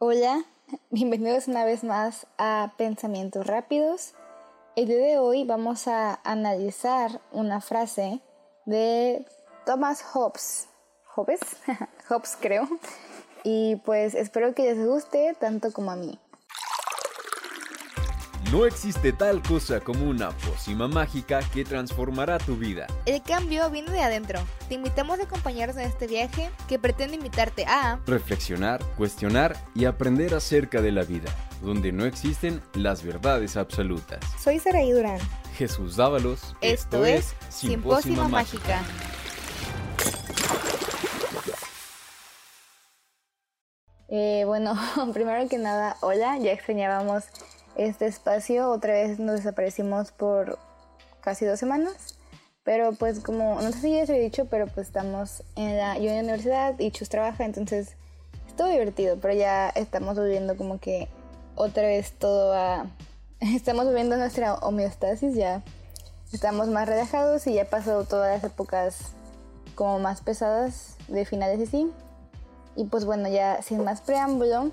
Hola, bienvenidos una vez más a Pensamientos Rápidos. El día de hoy vamos a analizar una frase de Thomas Hobbes. ¿Hobbes? Hobbes creo. Y pues espero que les guste tanto como a mí. No existe tal cosa como una pócima mágica que transformará tu vida. El cambio viene de adentro. Te invitamos a acompañarnos en este viaje que pretende invitarte a reflexionar, cuestionar y aprender acerca de la vida, donde no existen las verdades absolutas. Soy Saraí Durán. Jesús Dávalos. Esto, es Simpósima Mágica. Eh, bueno, primero que nada, hola, ya extrañábamos este espacio. Otra vez nos desaparecimos por casi dos semanas. Pero pues como, no sé si ya se he dicho, pero pues estamos en la, yo en la universidad y Chus trabaja, entonces estuvo divertido, pero ya estamos volviendo como que otra vez todo a... Estamos volviendo nuestra homeostasis, ya estamos más relajados y ya pasó todas las épocas como más pesadas de finales y sí. Y pues bueno, ya sin más preámbulo,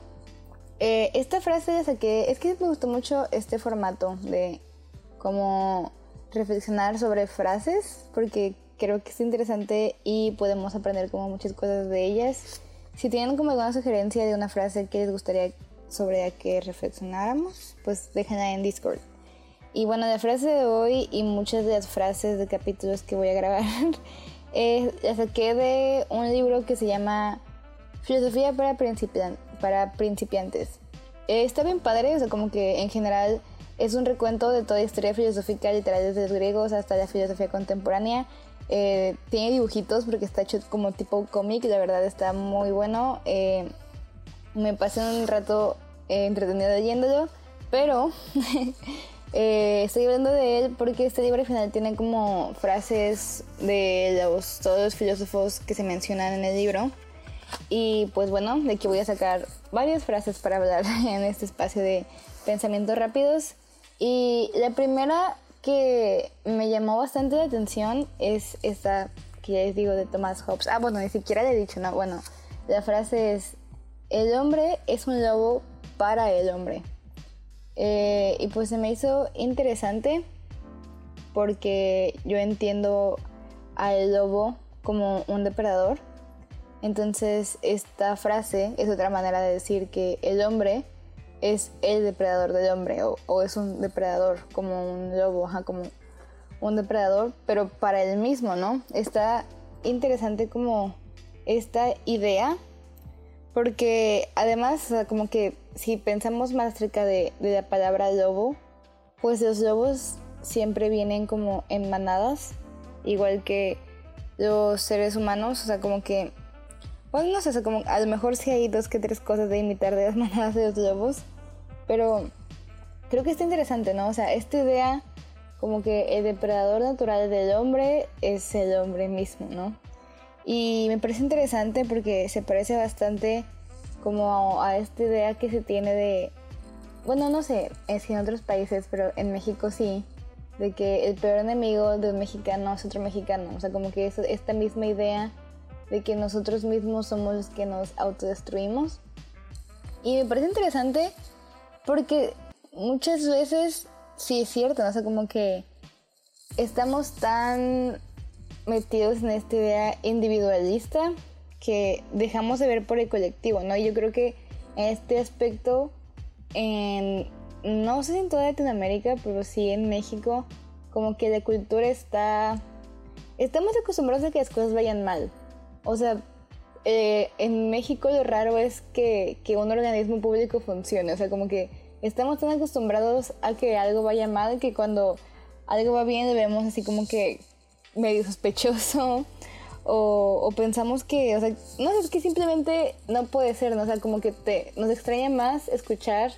eh, esta frase la saqué, es que me gustó mucho este formato de como reflexionar sobre frases, porque creo que es interesante y podemos aprender como muchas cosas de ellas. Si tienen como alguna sugerencia de una frase que les gustaría sobre la que reflexionáramos, pues déjenla en Discord. Y bueno, la frase de hoy y muchas de las frases de capítulos que voy a grabar, eh, la saqué de un libro que se llama Filosofía para, para principiantes. Eh, está bien padre, o sea, como que en general es un recuento de toda la historia filosófica literal desde los griegos hasta la filosofía contemporánea. Eh, tiene dibujitos porque está hecho como tipo cómic, la verdad está muy bueno. Eh, me pasé un rato entretenido leyéndolo, pero estoy hablando de él porque este libro al final tiene como frases de los, todos los filósofos que se mencionan en el libro. Y pues bueno, de aquí voy a sacar varias frases para hablar en este espacio de pensamientos rápidos. Y la primera que me llamó bastante la atención es esta que ya les digo de Thomas Hobbes. Ah, bueno, ni siquiera le he dicho, no. Bueno, la frase es, el hombre es un lobo para el hombre. Eh, y pues se me hizo interesante porque yo entiendo al lobo como un depredador entonces esta frase es otra manera de decir que el hombre es el depredador del hombre o, es un depredador como un lobo, como un depredador, pero para él mismo, ¿no? Está interesante como esta idea porque además, como que si pensamos más cerca de, de la palabra lobo, pues los lobos siempre vienen como en manadas, igual que los seres humanos, o sea, como que bueno, no sé, como a lo mejor sí hay dos que tres cosas de imitar de las manadas de los lobos, pero creo que está interesante, ¿no? O sea, esta idea como que el depredador natural del hombre es el hombre mismo, ¿no? Y me parece interesante porque se parece bastante como a, esta idea que se tiene de, bueno, no sé, es en otros países, pero en México sí, de que el peor enemigo de un mexicano es otro mexicano, o sea, como que es esta misma idea de que nosotros mismos somos los que nos autodestruimos. Y me parece interesante porque muchas veces sí es cierto, ¿no? O sea, como que estamos tan metidos en esta idea individualista que dejamos de ver por el colectivo, ¿no? Y yo creo que en este aspecto, en, no sé si en toda Latinoamérica, pero sí en México, como que la cultura está... Estamos acostumbrados a que las cosas vayan mal, o sea, eh, en México lo raro es que, un organismo público funcione. O sea, como que estamos tan acostumbrados a que algo vaya mal que cuando algo va bien lo vemos así como que medio sospechoso. O, pensamos que, o sea, no sé, es que simplemente no puede ser, ¿no? O sea, como que te, nos extraña más escuchar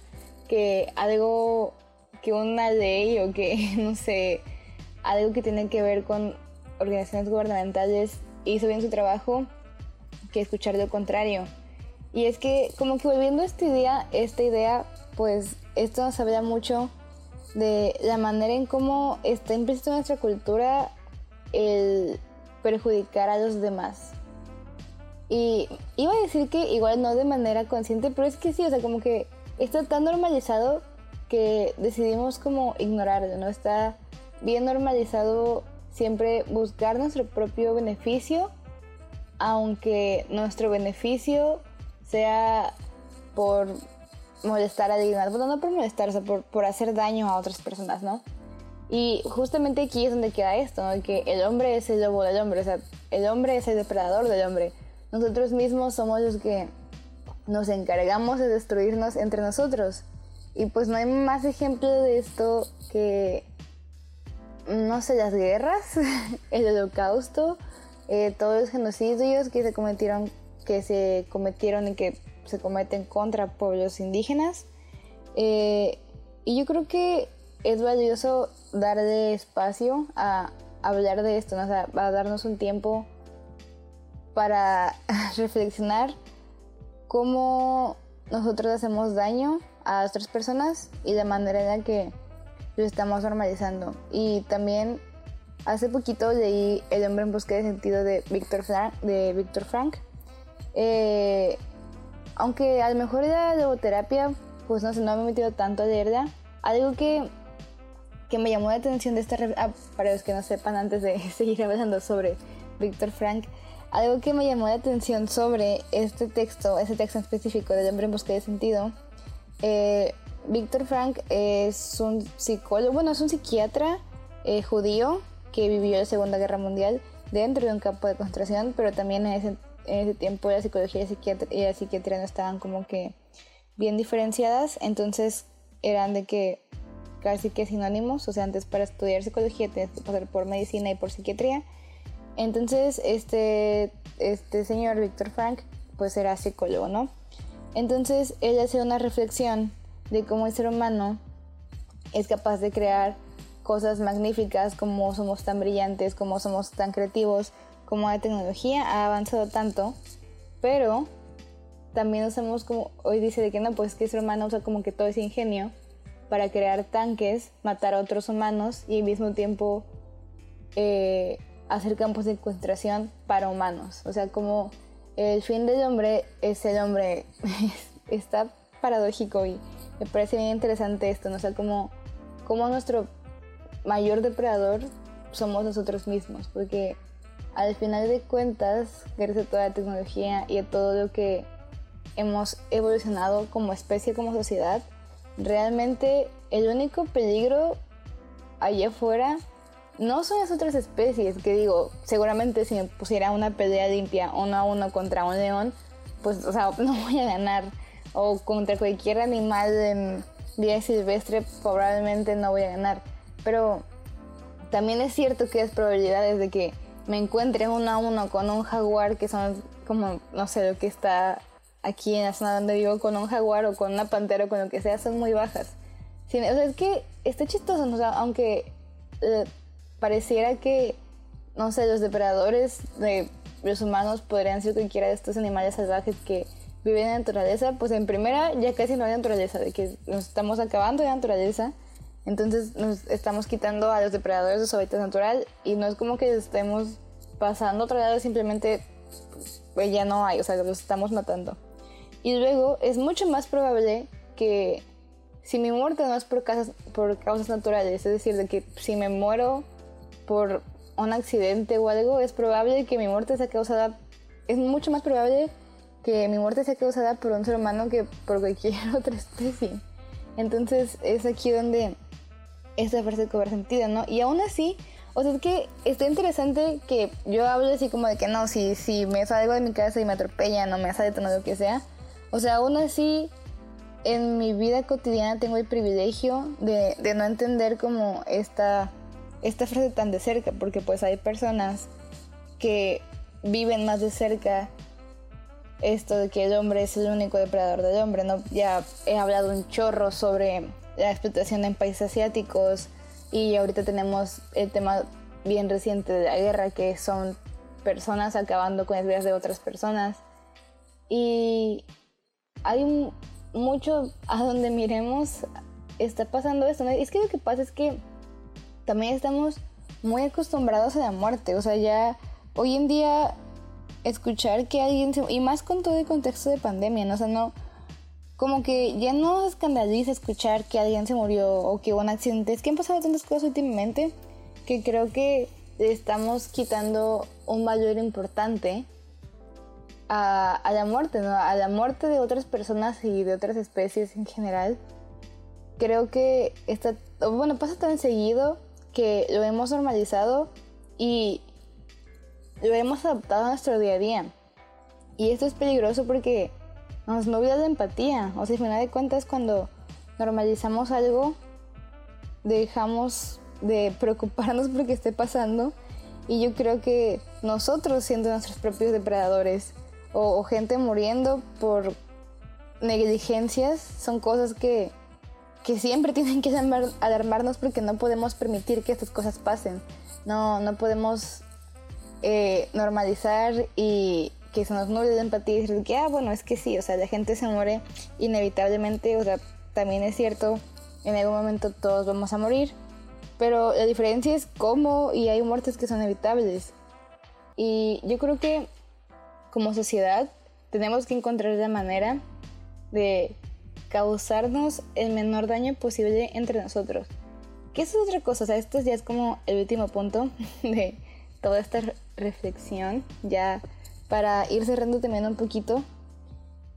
que algo, que una ley o que, no sé, algo que tiene que ver con organizaciones gubernamentales hizo bien su trabajo que escuchar lo contrario. Y es que como que volviendo a esta esta idea, pues esto nos habla mucho de la manera en cómo está implícito en nuestra cultura el perjudicar a los demás. Y iba a decir que igual no de manera consciente, pero es que sí, o sea, como que está tan normalizado que decidimos como ignorarlo, ¿no? Está bien normalizado siempre buscar nuestro propio beneficio, aunque nuestro beneficio sea por molestar a alguien más. Bueno, no por molestar, o sea, por, por hacer daño a otras personas, ¿no? Y justamente aquí es donde queda esto, ¿no? Que el hombre es el lobo del hombre, o sea, el hombre es el depredador del hombre. Nosotros mismos somos los que nos encargamos de destruirnos entre nosotros. Y pues no hay más ejemplo de esto que, no sé, las guerras, el holocausto, eh, todos los genocidios que se cometieron, que se cometieron y que se cometen contra pueblos indígenas. Eh, y yo creo que es valioso darle espacio a hablar de esto, ¿no? o sea, a darnos un tiempo para reflexionar cómo nosotros hacemos daño a otras personas y de manera en la que lo estamos normalizando. Y también hace poquito leí El hombre en busca de sentido de Víctor Frank. De Víctor Frank. Eh, aunque a lo mejor la logoterapia, pues no sé, no me he metido tanto a leerla. Algo que, que me llamó la atención de esta... Ah, para los que no sepan, antes de seguir hablando sobre Víctor Frank, algo que me llamó la atención sobre este texto, ese texto en específico del hombre en busca de sentido, eh, Víctor Frank es un psicólogo, bueno, es un psiquiatra eh, judío que vivió la Segunda Guerra Mundial dentro de un campo de concentración, pero también en ese, en ese tiempo la psicología y la, psiquiatría no estaban como que bien diferenciadas, entonces eran de que casi que sinónimos, o sea, antes para estudiar psicología tienes que pasar por medicina y por psiquiatría. Entonces, este, este señor Víctor Frank, pues era psicólogo, ¿no? Entonces él hace una reflexión de cómo el ser humano es capaz de crear cosas magníficas, como somos tan brillantes, como somos tan creativos, como la tecnología ha avanzado tanto, pero también usamos como, hoy dice de que no, pues que el ser humano usa como que todo ese ingenio para crear tanques, matar a otros humanos y al mismo tiempo eh, hacer campos de concentración para humanos. O sea, como el fin del hombre es el hombre. Está paradójico y me parece bien interesante esto, ¿no? O sea, como, como nuestro mayor depredador somos nosotros mismos, porque al final de cuentas, gracias a toda la tecnología y a todo lo que hemos evolucionado como especie, como sociedad, realmente el único peligro allá afuera no son las otras especies, que digo, seguramente si me pusiera una pelea limpia uno a uno contra un león, pues, o sea, no voy a ganar. O contra cualquier animal en vida silvestre, probablemente no voy a ganar. Pero también es cierto que hay probabilidades de que me encuentre uno a uno con un jaguar, que son como, no sé, lo que está aquí en la zona donde vivo, con un jaguar o con una pantera o con lo que sea, son muy bajas. o sea, es que está chistoso, o sea, aunque eh, pareciera que, no sé, los depredadores de los humanos podrían ser cualquiera de estos animales salvajes que viven en la naturaleza, pues en primera ya casi no hay naturaleza, de que nos estamos acabando de naturaleza, entonces nos estamos quitando a los depredadores de su hábitat natural y no es como que estemos pasando a otro lado, simplemente pues ya no hay, o sea, los estamos matando. Y luego es mucho más probable que si mi muerte no es por causas, por causas naturales, es decir, de que si me muero por un accidente o algo, es probable que mi muerte sea causada, es mucho más probable que mi muerte sea causada por un ser humano que por cualquier otra especie. Entonces es aquí donde esta frase cobra sentido, ¿no? Y aún así, o sea, es que está interesante que yo hable así como de que no, si, si me salgo de mi casa y me atropellan o me asaltan o lo que sea, o sea, aún así en mi vida cotidiana tengo el privilegio de, de no entender como esta esta frase tan de cerca, porque pues hay personas que viven más de cerca esto de que el hombre es el único depredador del hombre, ¿no? Ya he hablado un chorro sobre la explotación en países asiáticos y ahorita tenemos el tema bien reciente de la guerra, que son personas acabando con las vidas de otras personas. Y hay mucho a donde miremos, está pasando esto, ¿no? Es que lo que pasa es que también estamos muy acostumbrados a la muerte. O sea, ya hoy en día escuchar que alguien se... Y más con todo el contexto de pandemia, ¿no? O sea, no... Como que ya no escandaliza escuchar que alguien se murió o que hubo un accidente. Es que han pasado tantas cosas últimamente que creo que estamos quitando un valor importante a, a, la muerte, ¿no? A la muerte de otras personas y de otras especies en general. Creo que está, bueno, pasa tan seguido que lo hemos normalizado y lo hemos adaptado a nuestro día a día. Y esto es peligroso porque nos no olvida la empatía. O sea, al final de cuentas, cuando normalizamos algo, dejamos de preocuparnos por qué esté pasando. Y yo creo que nosotros, siendo nuestros propios depredadores, o, o gente muriendo por negligencias, son cosas que, que siempre tienen que alarmarnos porque no podemos permitir que estas cosas pasen. No, no podemos eh, normalizar y que se nos nuble de empatía y decir que, ah, bueno, es que sí, o sea, la gente se muere inevitablemente, o sea, también es cierto, en algún momento todos vamos a morir, pero la diferencia es cómo y hay muertes que son evitables. Y yo creo que como sociedad tenemos que encontrar la manera de causarnos el menor daño posible entre nosotros. Que eso es otra cosa, o sea, esto ya es como el último punto de toda esta reflexión, ya para ir cerrando también un poquito.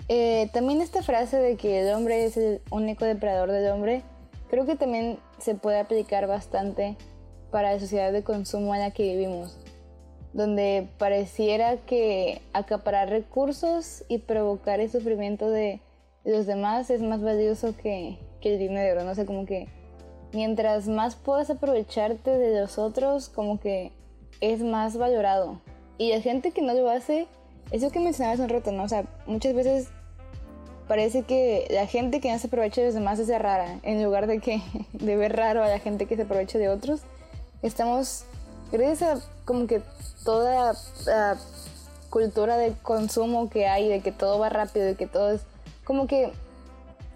Eh, también esta frase de que el hombre es el único depredador del hombre, creo que también se puede aplicar bastante para la sociedad de consumo en la que vivimos, donde pareciera que acaparar recursos y provocar el sufrimiento de los demás es más valioso que, que el dinero, no sé, como que mientras más puedas aprovecharte de los otros, como que es más valorado. Y la gente que no lo hace, eso que mencionabas un rato, ¿no? O sea, muchas veces parece que la gente que no se aprovecha de los demás es rara, en lugar de que de ver raro a la gente que se aprovecha de otros. Estamos, gracias a como que toda la cultura de consumo que hay, de que todo va rápido, de que todo es como que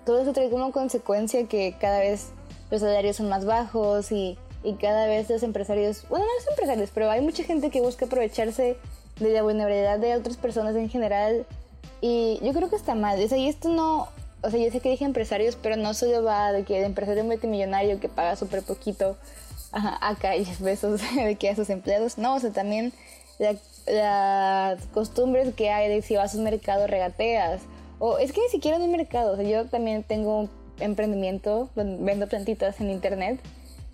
todo eso trae como consecuencia que cada vez los salarios son más bajos y y cada vez los empresarios, bueno, no los empresarios, pero hay mucha gente que busca aprovecharse de la vulnerabilidad de otras personas en general. Y yo creo que está mal. O sea, y esto no, o sea, yo sé que dije empresarios, pero no solo va de que el empresario multimillonario que paga súper poquito ajá, acá y besos de que a sus empleados, no, o sea, también las costumbres que hay de si vas a un mercado regateas. O es que ni siquiera en un mercado, o sea, yo también tengo un emprendimiento, vendo plantitas en internet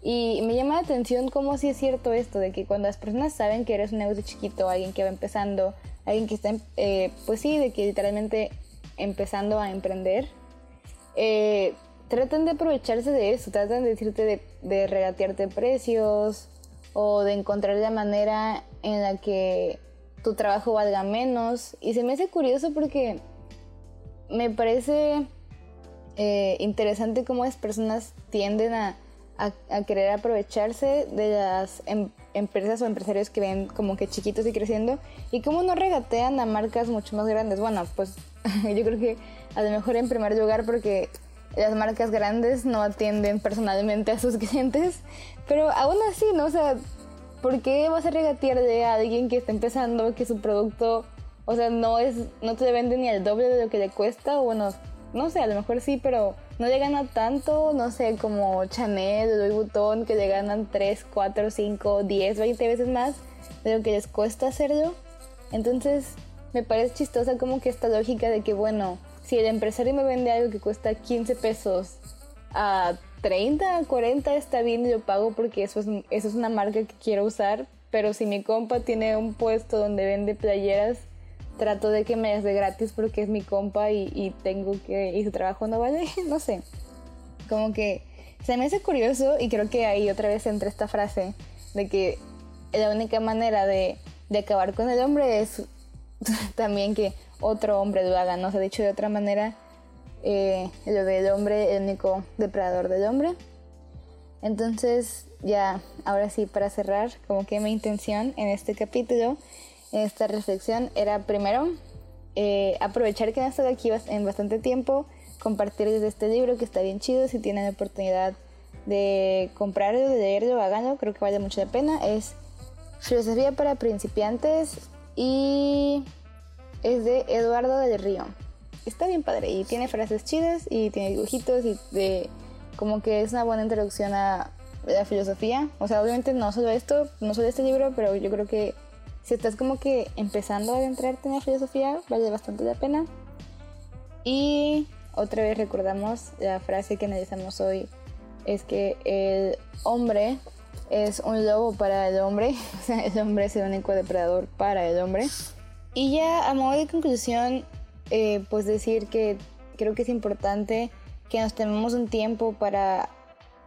y me llama la atención cómo sí es cierto esto, de que cuando las personas saben que eres un negocio chiquito, alguien que va empezando, alguien que está, eh, pues sí, de que literalmente empezando a emprender, eh, tratan de aprovecharse de eso, tratan de decirte de, de regatearte precios o de encontrar la manera en la que tu trabajo valga menos. Y se me hace curioso porque me parece eh, interesante cómo las personas tienden a a, querer aprovecharse de las em, empresas o empresarios que ven como que chiquitos y creciendo y cómo no regatean a marcas mucho más grandes. Bueno, pues yo creo que a lo mejor en primer lugar porque las marcas grandes no atienden personalmente a sus clientes, pero aún así, ¿no? O sea, ¿por qué vas a regatear de alguien que está empezando que su producto, o sea, no es no te vende ni al doble de lo que le cuesta o bueno, no sé, a lo mejor sí, pero no le gana tanto, no sé, como Chanel, Louis Vuitton, que le ganan 3, 4, 5, 10, 20 veces más de lo que les cuesta hacerlo. Entonces, me parece chistosa como que esta lógica de que, bueno, si el empresario me vende algo que cuesta 15 pesos a 30, 40 está bien y lo pago porque eso es, eso es una marca que quiero usar, pero si mi compa tiene un puesto donde vende playeras trato de que me des de gratis porque es mi compa y, tengo que, y su trabajo no vale, no sé. Como que se me hace curioso y creo que ahí otra vez entra esta frase de que la única manera de, acabar con el hombre es también que otro hombre lo haga, no se ha dicho de otra manera, eh, lo del hombre, el único depredador del hombre. Entonces, ya, ahora sí, para cerrar, como que mi intención en este capítulo esta reflexión era primero eh, aprovechar que no estado aquí en bastante tiempo, compartirles este libro que está bien chido, si tienen la oportunidad de comprarlo, de leerlo, háganlo, creo que vale mucho la pena. Es Filosofía para principiantes y es de Eduardo del Río. Está bien padre y tiene frases chidas y tiene dibujitos y de como que es una buena introducción a la filosofía. O sea, obviamente no solo esto, no solo este libro, pero yo creo que si estás como que empezando a adentrarte en la filosofía, vale bastante la pena. Y otra vez recordamos la frase que analizamos hoy, es que el hombre es un lobo para el hombre, o sea, el hombre es el único depredador para el hombre. Y ya a modo de conclusión, eh, pues decir que creo que es importante que nos tomemos un tiempo para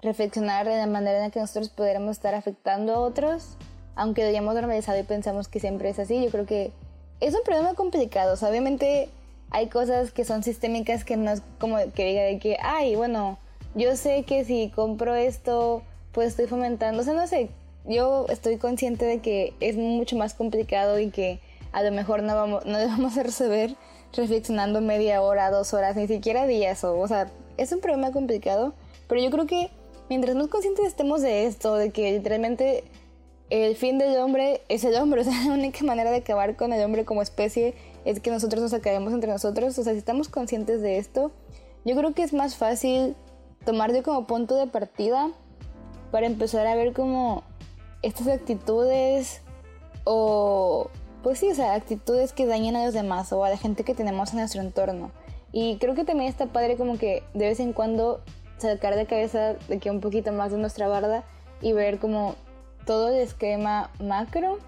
reflexionar en la manera en la que nosotros podríamos estar afectando a otros, aunque lo hayamos normalizado y pensamos que siempre es así, yo creo que es un problema complicado, obviamente hay cosas que son sistémicas que no es como que diga de que, ay, bueno, yo sé que si compro esto, pues estoy fomentando, o sea, no sé, yo estoy consciente de que es mucho más complicado y que a lo mejor no vamos, no vamos a resolver reflexionando media hora, dos horas, ni siquiera días, o, o sea, es un problema complicado, pero yo creo que mientras más conscientes estemos de esto, de que literalmente el fin del hombre es el hombre, o sea, la única manera de acabar con el hombre como especie es que nosotros nos acabemos entre nosotros, o sea, si estamos conscientes de esto, yo creo que es más fácil tomarlo como punto de partida para empezar a ver como estas actitudes o pues sí, o sea, actitudes que dañan a los demás o a la gente que tenemos en nuestro entorno. Y creo que también está padre como que de vez en cuando sacar de cabeza de que un poquito más de nuestra barda y ver como todo el esquema macro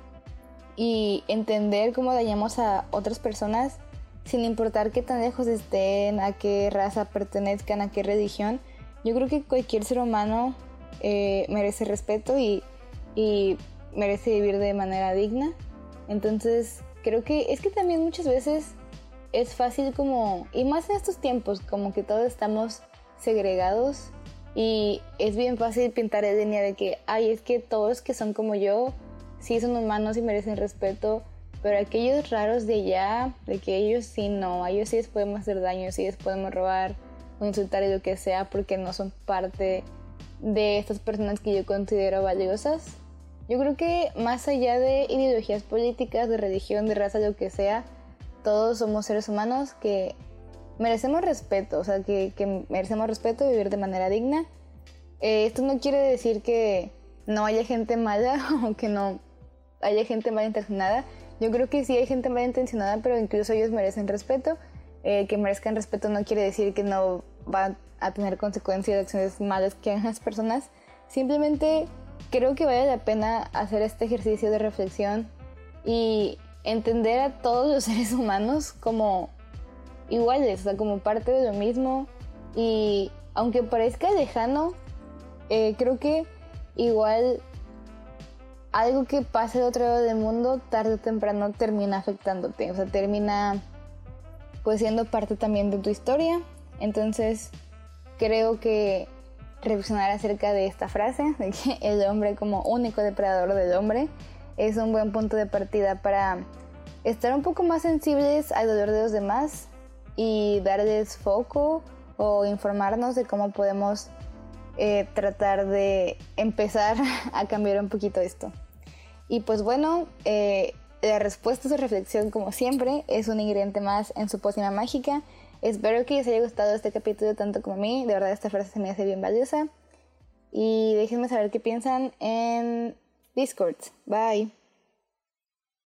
y entender cómo dañamos a otras personas sin importar qué tan lejos estén, a qué raza pertenezcan, a qué religión. Yo creo que cualquier ser humano eh, merece respeto y, y merece vivir de manera digna. Entonces creo que es que también muchas veces es fácil como, y más en estos tiempos, como que todos estamos segregados y es bien fácil pintar la línea de que, ay, es que todos que son como yo, sí son humanos y merecen respeto, pero aquellos raros de allá, de que ellos sí no, a ellos sí les podemos hacer daño, sí les podemos robar insultar y lo que sea porque no son parte de estas personas que yo considero valiosas. Yo creo que más allá de ideologías políticas, de religión, de raza, lo que sea, todos somos seres humanos que merecemos respeto, o sea, que, merecemos respeto y vivir de manera digna. Eh, esto no quiere decir que no haya gente mala o que no haya gente malintencionada. Yo creo que sí hay gente malintencionada, pero incluso ellos merecen respeto. Eh, que merezcan respeto no quiere decir que no van a tener consecuencias de acciones malas que hagan las personas. Simplemente creo que vale la pena hacer este ejercicio de reflexión y entender a todos los seres humanos como iguales, o sea, como parte de lo mismo. Y aunque parezca lejano, eh, creo que igual algo que pase de otro lado del mundo, tarde o temprano termina afectándote, o sea, termina pues siendo parte también de tu historia. Entonces, creo que reflexionar acerca de esta frase, de que el hombre como único depredador del hombre, es un buen punto de partida para estar un poco más sensibles al dolor de los demás y darles foco o informarnos de cómo podemos eh, tratar de empezar a cambiar un poquito esto. Y pues bueno, eh, la respuesta a su reflexión, como siempre, es un ingrediente más en su pócima mágica. Espero que les haya gustado este capítulo tanto como a mí. De verdad, esta frase se me hace bien valiosa. Y déjenme saber qué piensan en Discord. Bye.